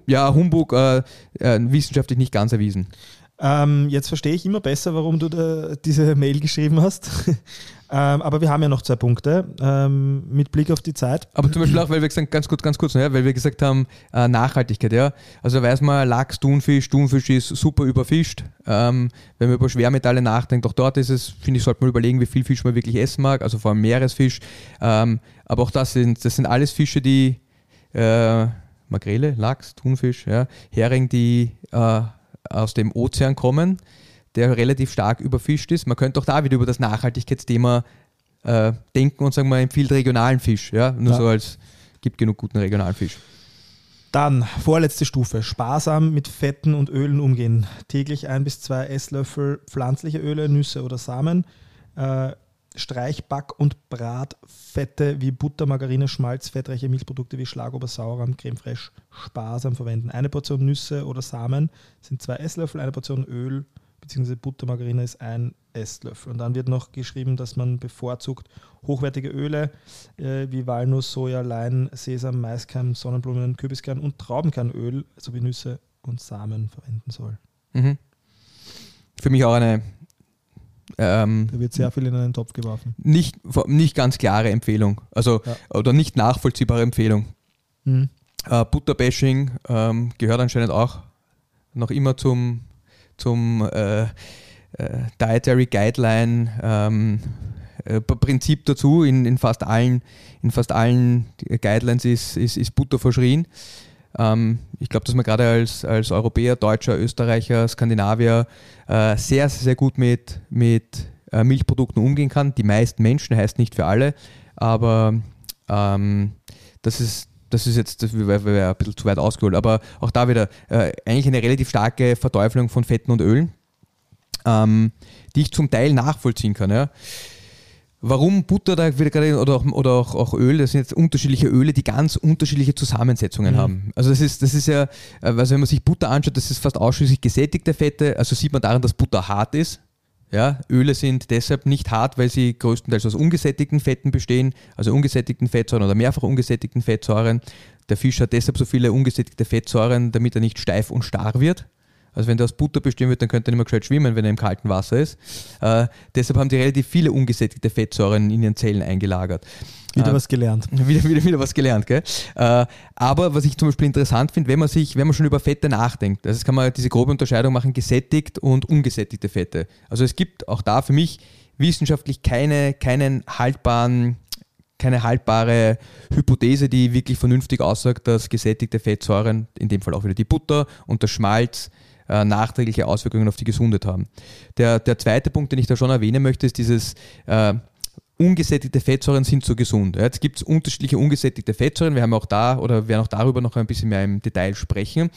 ja, Humbug äh, äh, wissenschaftlich nicht ganz erwiesen. Ähm, jetzt verstehe ich immer besser, warum du da diese Mail geschrieben hast. ähm, aber wir haben ja noch zwei Punkte ähm, mit Blick auf die Zeit. Aber zum Beispiel auch, weil wir gesagt ganz kurz, ganz kurz, ja, weil wir gesagt haben, äh, Nachhaltigkeit, ja. Also weiß man, Lachs, Thunfisch, Thunfisch ist super überfischt. Ähm, wenn man über Schwermetalle nachdenkt, auch dort ist es, finde ich, sollte man überlegen, wie viel Fisch man wirklich essen mag, also vor allem Meeresfisch. Ähm, aber auch das sind, das sind alles Fische, die äh, Makrele, Lachs, Thunfisch, ja, Hering, die äh, aus dem Ozean kommen, der relativ stark überfischt ist. Man könnte auch da wieder über das Nachhaltigkeitsthema äh, denken und sagen, man empfiehlt regionalen Fisch. Ja? Nur ja. so als gibt genug guten regionalen Fisch. Dann vorletzte Stufe, sparsam mit Fetten und Ölen umgehen. Täglich ein bis zwei Esslöffel pflanzliche Öle, Nüsse oder Samen. Äh, Streich-, Back- und Bratfette wie Butter, Margarine, Schmalz, fettreiche Milchprodukte wie Schlagober, Sauerrahm, Creme fraiche sparsam verwenden. Eine Portion Nüsse oder Samen sind zwei Esslöffel, eine Portion Öl bzw. Butter, Margarine ist ein Esslöffel. Und dann wird noch geschrieben, dass man bevorzugt hochwertige Öle äh, wie Walnuss, Soja, Lein, Sesam, Maiskern, Sonnenblumen, Kürbiskern und Traubenkernöl sowie Nüsse und Samen verwenden soll. Mhm. Für mich auch eine ähm, da wird sehr viel in einen Topf geworfen. Nicht, nicht ganz klare Empfehlung, also ja. oder nicht nachvollziehbare Empfehlung. Mhm. Äh, Butterbashing ähm, gehört anscheinend auch noch immer zum, zum äh, äh, Dietary Guideline ähm, äh, Prinzip dazu. In, in, fast allen, in fast allen Guidelines ist, ist, ist Butter verschrien. Ähm, ich glaube, dass man gerade als, als Europäer, Deutscher, Österreicher, Skandinavier äh, sehr, sehr gut mit, mit äh, Milchprodukten umgehen kann. Die meisten Menschen, heißt nicht für alle, aber ähm, das ist das ist jetzt das wäre ein bisschen zu weit ausgeholt, aber auch da wieder äh, eigentlich eine relativ starke Verteufelung von Fetten und Ölen, ähm, die ich zum Teil nachvollziehen kann. Ja. Warum Butter da wieder gerade oder, auch, oder auch, auch, Öl, das sind jetzt unterschiedliche Öle, die ganz unterschiedliche Zusammensetzungen mhm. haben. Also das ist, das ist ja, also wenn man sich Butter anschaut, das ist fast ausschließlich gesättigte Fette, also sieht man daran, dass Butter hart ist. Ja, Öle sind deshalb nicht hart, weil sie größtenteils aus ungesättigten Fetten bestehen, also ungesättigten Fettsäuren oder mehrfach ungesättigten Fettsäuren. Der Fisch hat deshalb so viele ungesättigte Fettsäuren, damit er nicht steif und starr wird. Also wenn der aus Butter bestehen wird, dann könnte er nicht mehr gescheit schwimmen, wenn er im kalten Wasser ist. Äh, deshalb haben die relativ viele ungesättigte Fettsäuren in ihren Zellen eingelagert. Wieder äh, was gelernt. Wieder, wieder, wieder was gelernt, gell? Äh, aber was ich zum Beispiel interessant finde, wenn man sich, wenn man schon über Fette nachdenkt, also kann man diese grobe Unterscheidung machen, gesättigt und ungesättigte Fette. Also es gibt auch da für mich wissenschaftlich keine, keinen haltbaren keine haltbare Hypothese, die wirklich vernünftig aussagt, dass gesättigte Fettsäuren, in dem Fall auch wieder die Butter und der Schmalz, äh, nachträgliche Auswirkungen auf die Gesundheit haben. Der, der zweite Punkt, den ich da schon erwähnen möchte, ist dieses äh, ungesättigte Fettsäuren sind so gesund. Jetzt gibt es unterschiedliche ungesättigte Fettsäuren. Wir haben auch da oder werden auch darüber noch ein bisschen mehr im Detail sprechen.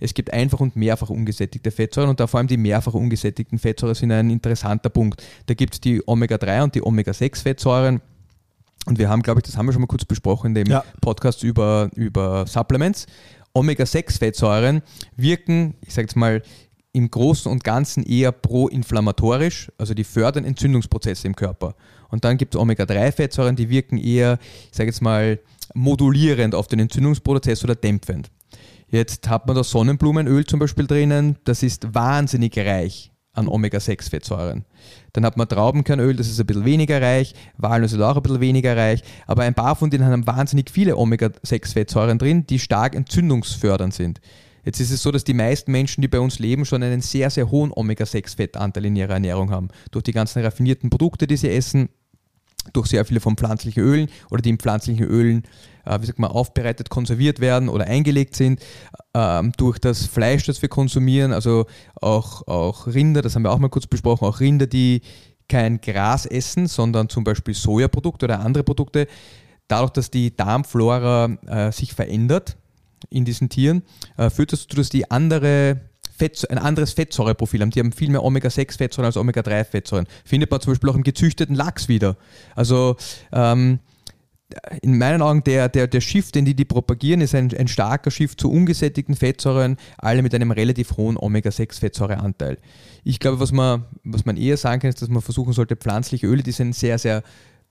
Es gibt einfach und mehrfach ungesättigte Fettsäuren und da vor allem die mehrfach ungesättigten Fettsäuren sind ein interessanter Punkt. Da gibt es die Omega-3 und die Omega-6-Fettsäuren. Und wir haben, glaube ich, das haben wir schon mal kurz besprochen in dem ja. Podcast über, über Supplements. Omega-6-Fettsäuren wirken, ich sage jetzt mal, im Großen und Ganzen eher proinflammatorisch, also die fördern Entzündungsprozesse im Körper. Und dann gibt es Omega-3-Fettsäuren, die wirken eher, ich sage jetzt mal, modulierend auf den Entzündungsprozess oder dämpfend. Jetzt hat man da Sonnenblumenöl zum Beispiel drinnen, das ist wahnsinnig reich an Omega-6-Fettsäuren. Dann hat man Traubenkernöl, das ist ein bisschen weniger reich, Walnuss ist auch ein bisschen weniger reich, aber ein paar von denen haben wahnsinnig viele Omega-6-Fettsäuren drin, die stark entzündungsfördernd sind. Jetzt ist es so, dass die meisten Menschen, die bei uns leben, schon einen sehr, sehr hohen Omega-6-Fettanteil in ihrer Ernährung haben. Durch die ganzen raffinierten Produkte, die sie essen, durch sehr viele von pflanzlichen Ölen oder die in pflanzlichen Ölen, äh, wie sagt man, aufbereitet, konserviert werden oder eingelegt sind, ähm, durch das Fleisch, das wir konsumieren, also auch, auch Rinder, das haben wir auch mal kurz besprochen, auch Rinder, die kein Gras essen, sondern zum Beispiel Sojaprodukte oder andere Produkte, dadurch, dass die Darmflora äh, sich verändert in diesen Tieren, äh, führt das dazu, dass die andere Fett, ein anderes Fettsäureprofil haben. Die haben viel mehr Omega-6-Fettsäuren als Omega-3-Fettsäuren. Findet man zum Beispiel auch im gezüchteten Lachs wieder. Also ähm, in meinen Augen der, der, der Shift, den die, die propagieren, ist ein, ein starker Shift zu ungesättigten Fettsäuren, alle mit einem relativ hohen Omega-6-Fettsäureanteil. Ich glaube, was man, was man eher sagen kann, ist, dass man versuchen sollte, pflanzliche Öle, die sind sehr, sehr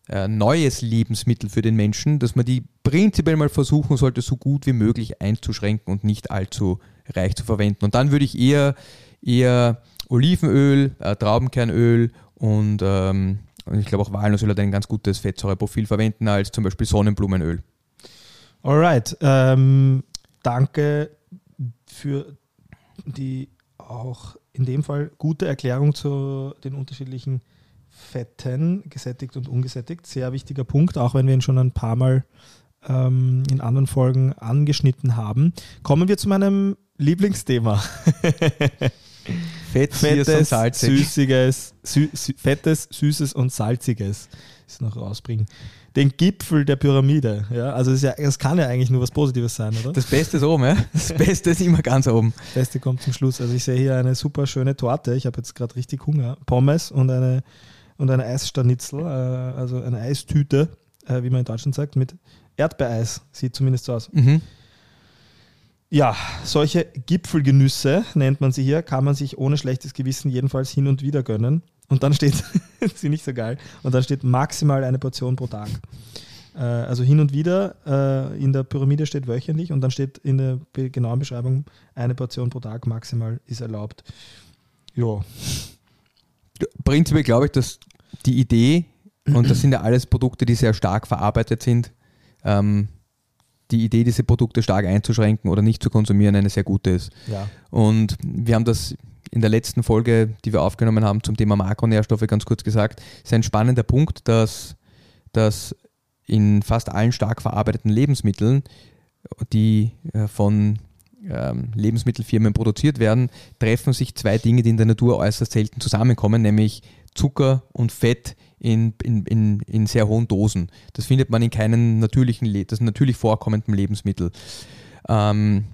äh, neues Lebensmittel für den Menschen, dass man die prinzipiell mal versuchen sollte, so gut wie möglich einzuschränken und nicht allzu reich zu verwenden. Und dann würde ich eher, eher Olivenöl, äh, Traubenkernöl und, ähm, und ich glaube auch Walnussöl hat ein ganz gutes Fettsäureprofil verwenden als zum Beispiel Sonnenblumenöl. Alright, ähm, danke für die auch in dem Fall gute Erklärung zu den unterschiedlichen Fetten, gesättigt und ungesättigt. Sehr wichtiger Punkt, auch wenn wir ihn schon ein paar Mal ähm, in anderen Folgen angeschnitten haben. Kommen wir zu meinem Lieblingsthema. Fett, fettes, süßiges, sü fettes, süßes und salziges. Das noch rausbringen. Den Gipfel der Pyramide. Ja, also das, ja, das, kann ja eigentlich nur was Positives sein, oder? Das Beste ist oben, ja. Das Beste ist immer ganz oben. Das Beste kommt zum Schluss. Also ich sehe hier eine super schöne Torte. Ich habe jetzt gerade richtig Hunger. Pommes und eine, und eine Eisstanitzel, äh, also eine Eistüte, äh, wie man in Deutschland sagt, mit Erdbeereis. Sieht zumindest so aus. Mhm. Ja, solche Gipfelgenüsse nennt man sie hier, kann man sich ohne schlechtes Gewissen jedenfalls hin und wieder gönnen. Und dann steht, sie nicht so geil, und dann steht maximal eine Portion pro Tag. Äh, also hin und wieder, äh, in der Pyramide steht wöchentlich und dann steht in der genauen Beschreibung eine Portion pro Tag maximal ist erlaubt. Ja. Prinzipiell glaube ich, dass die Idee, und das sind ja alles Produkte, die sehr stark verarbeitet sind, ähm, die Idee, diese Produkte stark einzuschränken oder nicht zu konsumieren, eine sehr gute ist. Ja. Und wir haben das in der letzten Folge, die wir aufgenommen haben zum Thema Makronährstoffe, ganz kurz gesagt. Es ist ein spannender Punkt, dass, dass in fast allen stark verarbeiteten Lebensmitteln, die äh, von ähm, Lebensmittelfirmen produziert werden, treffen sich zwei Dinge, die in der Natur äußerst selten zusammenkommen, nämlich Zucker und Fett in, in, in, in sehr hohen Dosen. Das findet man in keinem natürlichen, das natürlich vorkommenden Lebensmittel. Ähm,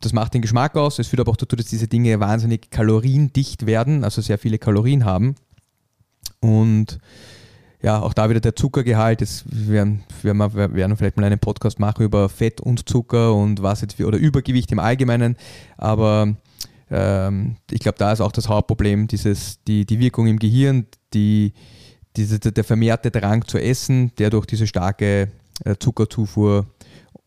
das macht den Geschmack aus. Es führt aber auch dazu, dass diese Dinge wahnsinnig kaloriendicht werden, also sehr viele Kalorien haben. Und ja, auch da wieder der Zuckergehalt. Jetzt werden, werden wir werden vielleicht mal einen Podcast machen über Fett und Zucker und was jetzt oder Übergewicht im Allgemeinen. Aber ähm, ich glaube, da ist auch das Hauptproblem, dieses, die, die Wirkung im Gehirn, die, diese, der vermehrte Drang zu essen, der durch diese starke äh, Zuckerzufuhr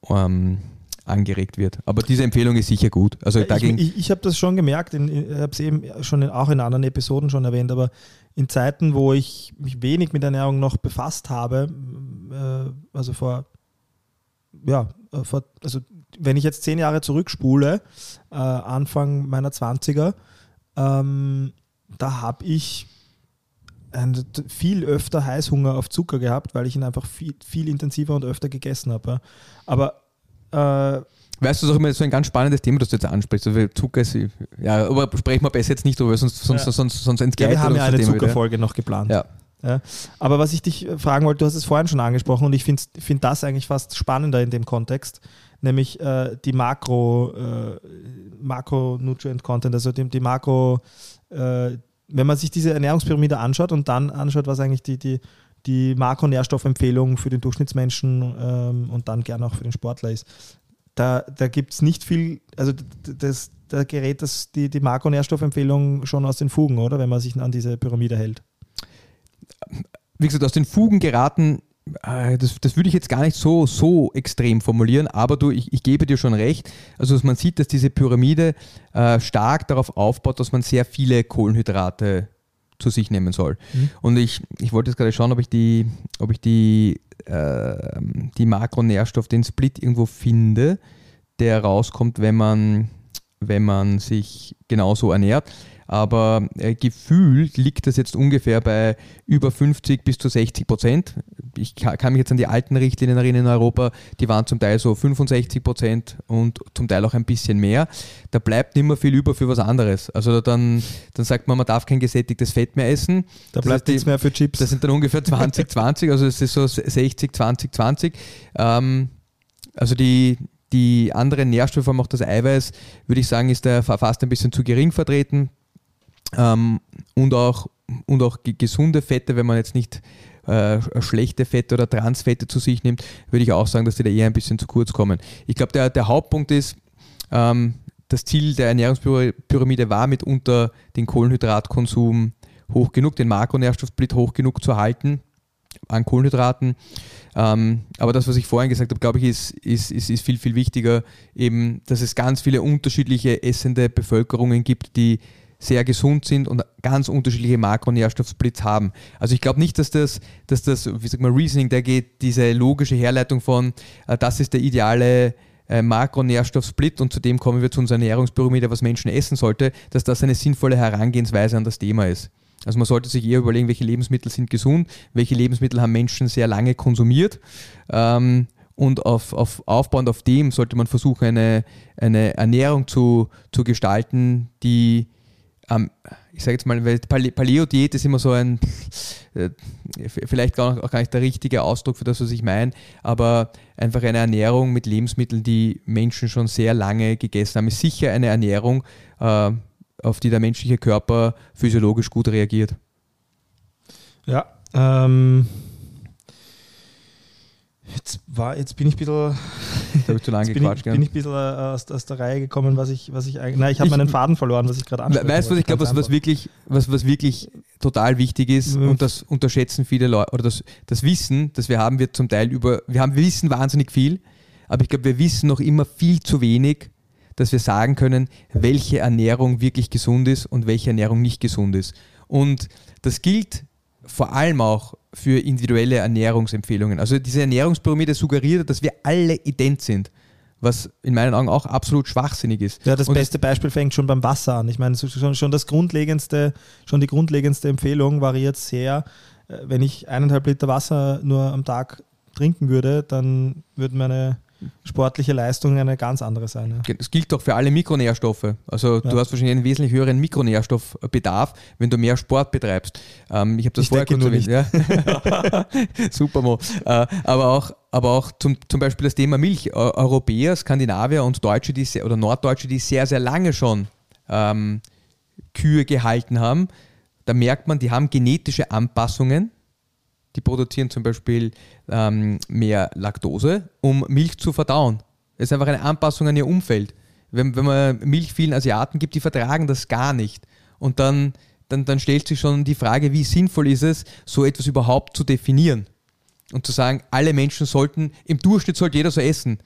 ähm, angeregt wird. Aber diese Empfehlung ist sicher gut. Also ich ich, ich habe das schon gemerkt, ich habe es eben schon in, auch in anderen Episoden schon erwähnt, aber in Zeiten, wo ich mich wenig mit Ernährung noch befasst habe, äh, also vor, ja, äh, vor, also wenn ich jetzt zehn Jahre zurückspule, äh, Anfang meiner 20er, ähm, da habe ich ein, viel öfter Heißhunger auf Zucker gehabt, weil ich ihn einfach viel, viel intensiver und öfter gegessen habe. Aber äh, Weißt du, das ist auch immer so ein ganz spannendes Thema, das du jetzt ansprichst. Also Zucker ist, ja, aber sprechen wir besser jetzt nicht drüber, sonst, sonst, ja. sonst, sonst entgleitet ja, Wir haben ja eine Zuckerfolge noch geplant. Ja. ja. Aber was ich dich fragen wollte, du hast es vorhin schon angesprochen und ich finde find das eigentlich fast spannender in dem Kontext, nämlich äh, die Makro, äh, Makro-Nutrient-Content, also die, die Makro, äh, wenn man sich diese Ernährungspyramide anschaut und dann anschaut, was eigentlich die, die, die Makronährstoffempfehlung für den Durchschnittsmenschen ähm, und dann gerne auch für den Sportler ist. Da, da gibt es nicht viel, also das, da gerät das, die, die Makronährstoffempfehlung schon aus den Fugen, oder? Wenn man sich an diese Pyramide hält. Wie gesagt, aus den Fugen geraten, das, das würde ich jetzt gar nicht so, so extrem formulieren, aber du, ich, ich gebe dir schon recht. Also man sieht, dass diese Pyramide äh, stark darauf aufbaut, dass man sehr viele Kohlenhydrate zu sich nehmen soll. Mhm. Und ich, ich wollte jetzt gerade schauen, ob ich die, ob ich die, äh, die Makronährstoff, den Split irgendwo finde, der rauskommt, wenn man wenn man sich genauso ernährt aber äh, gefühlt liegt das jetzt ungefähr bei über 50 bis zu 60 Prozent. Ich kann mich jetzt an die alten Richtlinien erinnern in Europa, die waren zum Teil so 65 Prozent und zum Teil auch ein bisschen mehr. Da bleibt nicht mehr viel über für was anderes. Also dann, dann sagt man, man darf kein gesättigtes Fett mehr essen. Da das bleibt nichts mehr für Chips. Das sind dann ungefähr 20, 20, also es ist so 60, 20, 20. Ähm, also die, die anderen Nährstoffe, auch das Eiweiß, würde ich sagen, ist da fast ein bisschen zu gering vertreten ähm, und, auch, und auch gesunde Fette, wenn man jetzt nicht äh, schlechte Fette oder Transfette zu sich nimmt, würde ich auch sagen, dass die da eher ein bisschen zu kurz kommen. Ich glaube, der, der Hauptpunkt ist, ähm, das Ziel der Ernährungspyramide war mitunter den Kohlenhydratkonsum hoch genug, den Makronährstoffsplit hoch genug zu halten an Kohlenhydraten. Ähm, aber das, was ich vorhin gesagt habe, glaube ich, ist, ist, ist, ist viel, viel wichtiger, eben, dass es ganz viele unterschiedliche essende Bevölkerungen gibt, die sehr gesund sind und ganz unterschiedliche Makronährstoffsplits haben. Also ich glaube nicht, dass das, dass das, wie sagt man, Reasoning, der geht, diese logische Herleitung von, äh, das ist der ideale äh, Makronährstoffsplit und zudem kommen wir zu unserer Ernährungspyramide, was Menschen essen sollte, dass das eine sinnvolle Herangehensweise an das Thema ist. Also man sollte sich eher überlegen, welche Lebensmittel sind gesund, welche Lebensmittel haben Menschen sehr lange konsumiert. Ähm, und auf, auf, aufbauend auf dem sollte man versuchen, eine, eine Ernährung zu, zu gestalten, die ähm, ich sage jetzt mal, weil Paleo-Diät ist immer so ein, äh, vielleicht gar, auch gar nicht der richtige Ausdruck für das, was ich meine, aber einfach eine Ernährung mit Lebensmitteln, die Menschen schon sehr lange gegessen haben, ist sicher eine Ernährung, äh, auf die der menschliche Körper physiologisch gut reagiert. Ja, ähm, Jetzt, war, jetzt bin ich ein bisschen. Da ich zu lange bin, ich, bin ich ein bisschen äh, aus, aus, der Reihe gekommen, was ich, was ich eigentlich. Nein, ich habe meinen Faden verloren, was ich gerade anspreche. Weißt du, was ich glaube, was, was, wirklich, was, was wirklich total wichtig ist mhm. und das unterschätzen viele Leute, oder das, das Wissen, das wir haben, wird zum Teil über. Wir haben wir wissen wahnsinnig viel, aber ich glaube, wir wissen noch immer viel zu wenig, dass wir sagen können, welche Ernährung wirklich gesund ist und welche Ernährung nicht gesund ist. Und das gilt vor allem auch für individuelle Ernährungsempfehlungen. Also diese Ernährungspyramide suggeriert, dass wir alle ident sind, was in meinen Augen auch absolut schwachsinnig ist. Ja, das Und beste Beispiel fängt schon beim Wasser an. Ich meine, schon, schon das grundlegendste, schon die grundlegendste Empfehlung variiert sehr. Äh, wenn ich eineinhalb Liter Wasser nur am Tag trinken würde, dann würde meine sportliche Leistung eine ganz andere sein. Ja. Das gilt doch für alle Mikronährstoffe. Also ja. du hast wahrscheinlich einen wesentlich höheren Mikronährstoffbedarf, wenn du mehr Sport betreibst. Ähm, ich habe das ich vorher kurz erwähnt. Ja. Super, Mo. Äh, aber auch, aber auch zum, zum Beispiel das Thema Milch. Europäer, Skandinavier und Deutsche, die sehr, oder Norddeutsche, die sehr, sehr lange schon ähm, Kühe gehalten haben, da merkt man, die haben genetische Anpassungen die produzieren zum Beispiel ähm, mehr Laktose, um Milch zu verdauen. Das ist einfach eine Anpassung an ihr Umfeld. Wenn, wenn man Milch vielen Asiaten gibt, die vertragen das gar nicht. Und dann, dann, dann stellt sich schon die Frage, wie sinnvoll ist es, so etwas überhaupt zu definieren. Und zu sagen, alle Menschen sollten, im Durchschnitt sollte jeder so essen.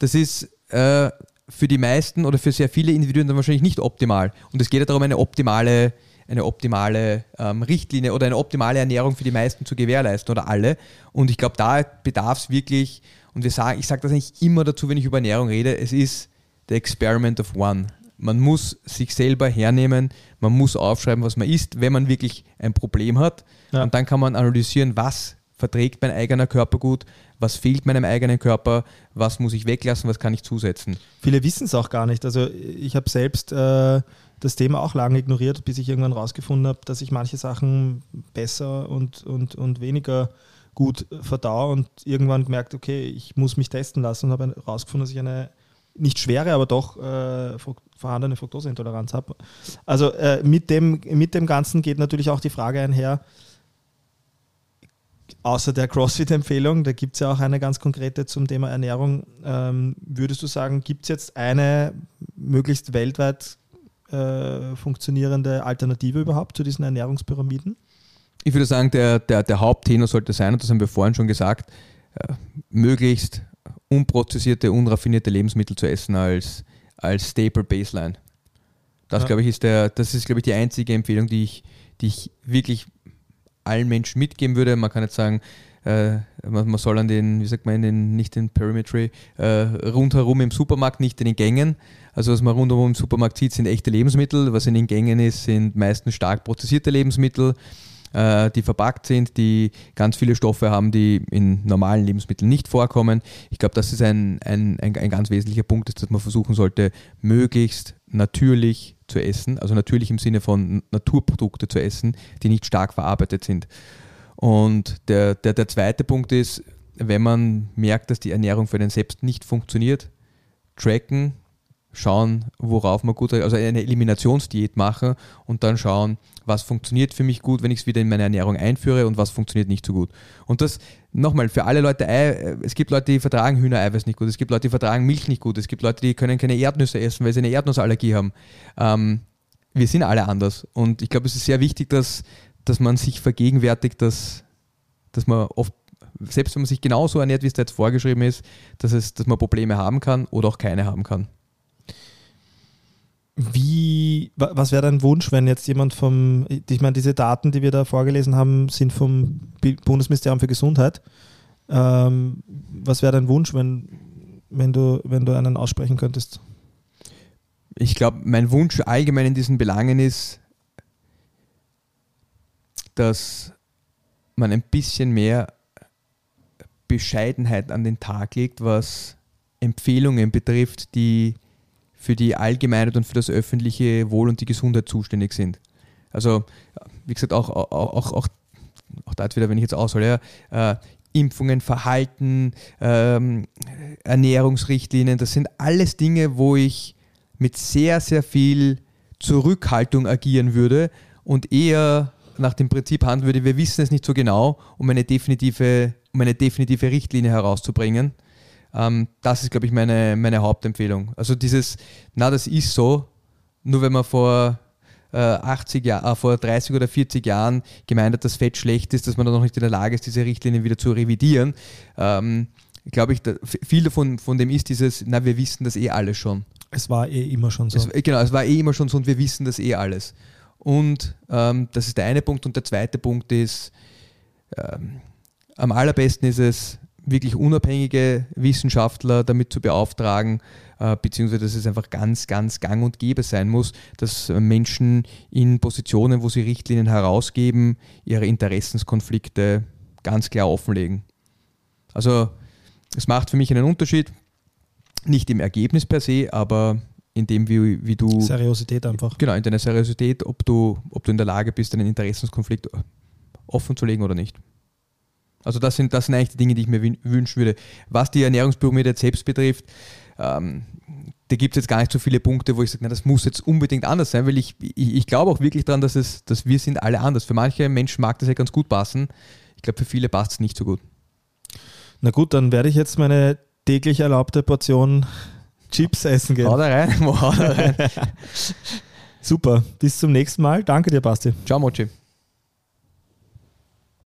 Das ist äh, für die meisten oder für sehr viele Individuen dann wahrscheinlich nicht optimal. Und es geht ja darum, eine optimale eine optimale ähm, Richtlinie oder eine optimale Ernährung für die meisten zu gewährleisten oder alle. Und ich glaube, da bedarf es wirklich, und wir sagen, ich sage das eigentlich immer dazu, wenn ich über Ernährung rede, es ist the experiment of one. Man muss sich selber hernehmen, man muss aufschreiben, was man isst, wenn man wirklich ein Problem hat. Ja. Und dann kann man analysieren, was verträgt mein eigener Körper gut, was fehlt meinem eigenen Körper, was muss ich weglassen, was kann ich zusetzen. Viele wissen es auch gar nicht. Also ich habe selbst äh, das Thema auch lange ignoriert, bis ich irgendwann rausgefunden habe, dass ich manche Sachen besser und, und, und weniger gut verdaue und irgendwann gemerkt, okay, ich muss mich testen lassen und habe herausgefunden, dass ich eine nicht schwere, aber doch äh, vorhandene Fructoseintoleranz habe. Also äh, mit, dem, mit dem Ganzen geht natürlich auch die Frage einher, außer der CrossFit-Empfehlung, da gibt es ja auch eine ganz konkrete zum Thema Ernährung, ähm, würdest du sagen, gibt es jetzt eine möglichst weltweit äh, funktionierende Alternative überhaupt zu diesen Ernährungspyramiden? Ich würde sagen, der, der, der Haupttenor sollte sein, und das haben wir vorhin schon gesagt, äh, möglichst unprozessierte, unraffinierte Lebensmittel zu essen als, als Staple Baseline. Das, ja. glaube ich, ist der, das ist, glaube ich, die einzige Empfehlung, die ich, die ich wirklich allen Menschen mitgeben würde. Man kann jetzt sagen, äh, man, man, soll an den, wie sagt man, in den, nicht den Perimetry, äh, rundherum im Supermarkt, nicht in den Gängen. Also was man rundherum im Supermarkt sieht, sind echte Lebensmittel. Was in den Gängen ist, sind meistens stark prozessierte Lebensmittel, äh, die verpackt sind, die ganz viele Stoffe haben, die in normalen Lebensmitteln nicht vorkommen. Ich glaube, das ist ein, ein, ein, ein ganz wesentlicher Punkt, dass man versuchen sollte, möglichst natürlich zu essen, also natürlich im Sinne von Naturprodukte zu essen, die nicht stark verarbeitet sind. Und der, der, der zweite Punkt ist, wenn man merkt, dass die Ernährung für den selbst nicht funktioniert, tracken, schauen, worauf man gut, also eine Eliminationsdiät machen und dann schauen, was funktioniert für mich gut, wenn ich es wieder in meine Ernährung einführe und was funktioniert nicht so gut. Und das nochmal für alle Leute, es gibt Leute, die vertragen Hühnereiweiß nicht gut, es gibt Leute, die vertragen Milch nicht gut, es gibt Leute, die können keine Erdnüsse essen, weil sie eine Erdnussallergie haben. Ähm, wir sind alle anders und ich glaube, es ist sehr wichtig, dass dass man sich vergegenwärtigt, dass, dass man oft, selbst wenn man sich genauso ernährt, wie es da jetzt vorgeschrieben ist, dass, es, dass man Probleme haben kann oder auch keine haben kann. Wie, was wäre dein Wunsch, wenn jetzt jemand vom, ich meine, diese Daten, die wir da vorgelesen haben, sind vom Bundesministerium für Gesundheit. Ähm, was wäre dein Wunsch, wenn, wenn, du, wenn du einen aussprechen könntest? Ich glaube, mein Wunsch allgemein in diesen Belangen ist, dass man ein bisschen mehr Bescheidenheit an den Tag legt, was Empfehlungen betrifft, die für die Allgemeinheit und für das öffentliche Wohl und die Gesundheit zuständig sind. Also, wie gesagt, auch, auch, auch, auch, auch da wieder, wenn ich jetzt aushole, ja, äh, Impfungen, Verhalten, ähm, Ernährungsrichtlinien, das sind alles Dinge, wo ich mit sehr, sehr viel Zurückhaltung agieren würde und eher nach dem Prinzip handeln würde, wir wissen es nicht so genau, um eine definitive, um eine definitive Richtlinie herauszubringen. Ähm, das ist, glaube ich, meine, meine Hauptempfehlung. Also dieses, na, das ist so, nur wenn man vor äh, 80 Jahr, äh, vor 30 oder 40 Jahren gemeint hat, dass Fett schlecht ist, dass man dann noch nicht in der Lage ist, diese Richtlinien wieder zu revidieren. Ähm, glaube ich, da, viel davon von dem ist dieses, na, wir wissen das eh alles schon. Es war eh immer schon so. Es, genau, es war eh immer schon so und wir wissen das eh alles. Und ähm, das ist der eine Punkt. Und der zweite Punkt ist, ähm, am allerbesten ist es, wirklich unabhängige Wissenschaftler damit zu beauftragen, äh, beziehungsweise dass es einfach ganz, ganz gang und gäbe sein muss, dass Menschen in Positionen, wo sie Richtlinien herausgeben, ihre Interessenskonflikte ganz klar offenlegen. Also es macht für mich einen Unterschied, nicht im Ergebnis per se, aber in dem, wie, wie du. Seriosität einfach. Genau, in deiner Seriosität, ob du, ob du in der Lage bist, einen Interessenskonflikt offen zu legen oder nicht. Also das sind, das sind eigentlich die Dinge, die ich mir wünschen würde. Was die Ernährungspyramide jetzt selbst betrifft, ähm, da gibt es jetzt gar nicht so viele Punkte, wo ich sage, das muss jetzt unbedingt anders sein, weil ich, ich, ich glaube auch wirklich daran, dass, es, dass wir sind alle anders. Für manche Menschen mag das ja ganz gut passen. Ich glaube, für viele passt es nicht so gut. Na gut, dann werde ich jetzt meine täglich erlaubte Portion Chips essen gehen. Hau da rein, hau da rein. Super, bis zum nächsten Mal. Danke dir, Basti. Ciao, Mochi.